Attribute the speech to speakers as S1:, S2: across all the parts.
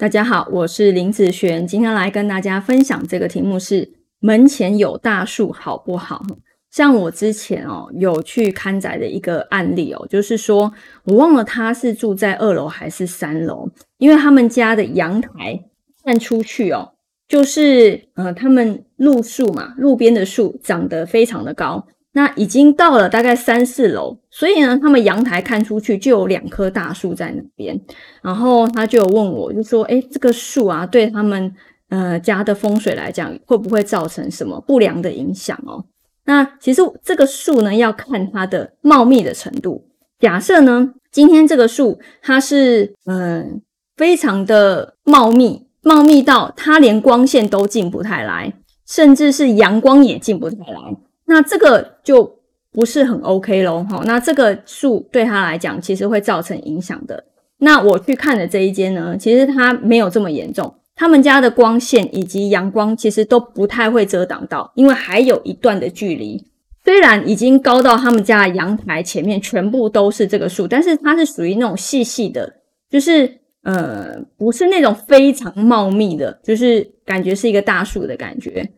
S1: 大家好，我是林子璇，今天来跟大家分享这个题目是门前有大树好不好？像我之前哦有去刊载的一个案例哦，就是说我忘了他是住在二楼还是三楼，因为他们家的阳台看出去哦，就是呃他们路树嘛，路边的树长得非常的高。那已经到了大概三四楼，所以呢，他们阳台看出去就有两棵大树在那边。然后他就有问我，就说：“哎，这个树啊，对他们呃家的风水来讲，会不会造成什么不良的影响哦？”那其实这个树呢，要看它的茂密的程度。假设呢，今天这个树它是嗯非常的茂密，茂密到它连光线都进不太来，甚至是阳光也进不太来。那这个就不是很 OK 咯。哈。那这个树对他来讲，其实会造成影响的。那我去看的这一间呢，其实它没有这么严重。他们家的光线以及阳光其实都不太会遮挡到，因为还有一段的距离。虽然已经高到他们家的阳台前面全部都是这个树，但是它是属于那种细细的，就是呃，不是那种非常茂密的，就是感觉是一个大树的感觉。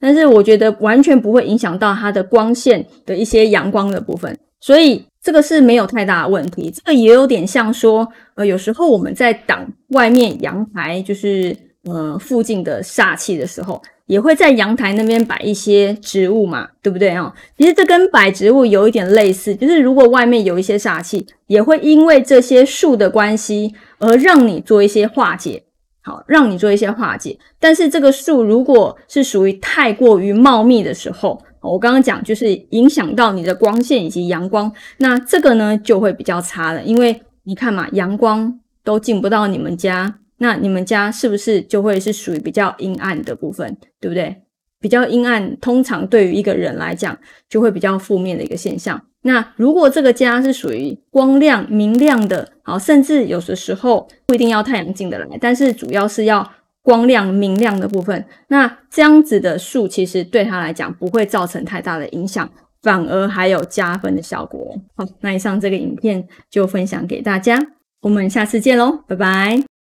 S1: 但是我觉得完全不会影响到它的光线的一些阳光的部分，所以这个是没有太大问题。这个也有点像说，呃，有时候我们在挡外面阳台，就是呃附近的煞气的时候，也会在阳台那边摆一些植物嘛，对不对啊？其实这跟摆植物有一点类似，就是如果外面有一些煞气，也会因为这些树的关系而让你做一些化解。好，让你做一些化解。但是这个树如果是属于太过于茂密的时候，我刚刚讲就是影响到你的光线以及阳光，那这个呢就会比较差了。因为你看嘛，阳光都进不到你们家，那你们家是不是就会是属于比较阴暗的部分，对不对？比较阴暗，通常对于一个人来讲，就会比较负面的一个现象。那如果这个家是属于光亮明亮的，好，甚至有的时候不一定要太阳进得来，但是主要是要光亮明亮的部分，那这样子的树其实对他来讲不会造成太大的影响，反而还有加分的效果。好，那以上这个影片就分享给大家，我们下次见喽，拜拜。